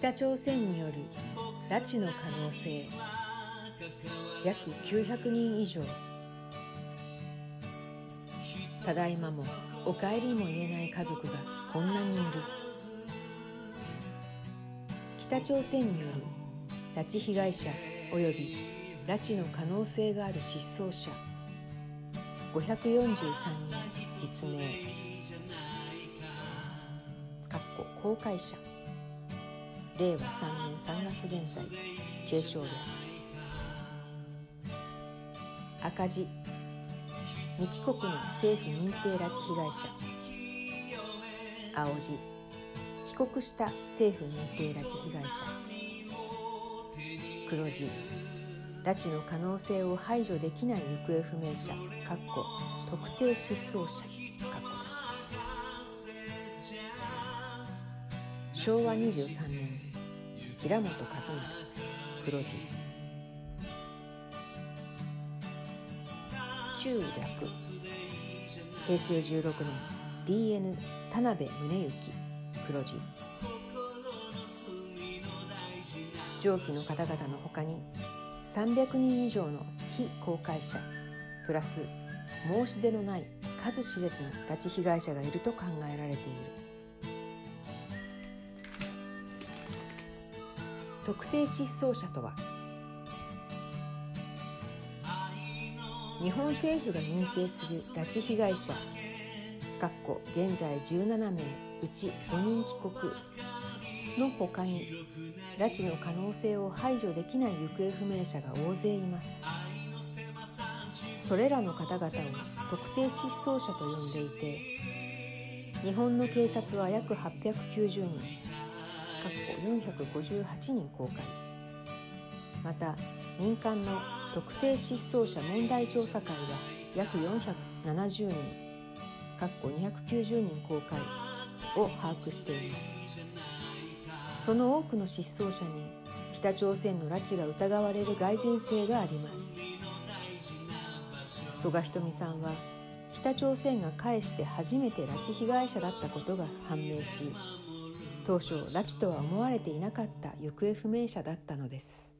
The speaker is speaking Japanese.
北朝鮮による拉致の可能性。約900人以上。ただいまもお帰りも言えない家族がこんなにいる。北朝鮮による拉致被害者及び拉致の可能性がある失踪者。543人実名。かっこ公開者。令和3年3月現在継承略赤字。2帰国の政府認定拉致被害者。青字。帰国した政府認定拉致被害者。黒字。拉致の可能性を排除できない行方不明者。かっこ特定失踪者。かっこ昭和23年。平本和丸黒字。中略平成16年 DN 田辺宗行黒字。上記の方々のほかに300人以上の非公開者プラス申し出のない数知れずの拉致被害者がいると考えられている。特定失踪者とは日本政府が認定する拉致被害者現在17名うち5人帰国のほかに拉致の可能性を排除できない行方不明者が大勢います。それらの方々を特定失踪者と呼んでいて日本の警察は約890人458人公開。また民間の特定失踪者問題調査会は約470人290人公開を把握しています。その多くの失踪者に北朝鮮の拉致が疑われる蓋然性があります。曽我ひとみさんは北朝鮮が返して初めて拉致被害者だったことが判明し当初拉致とは思われていなかった行方不明者だったのです。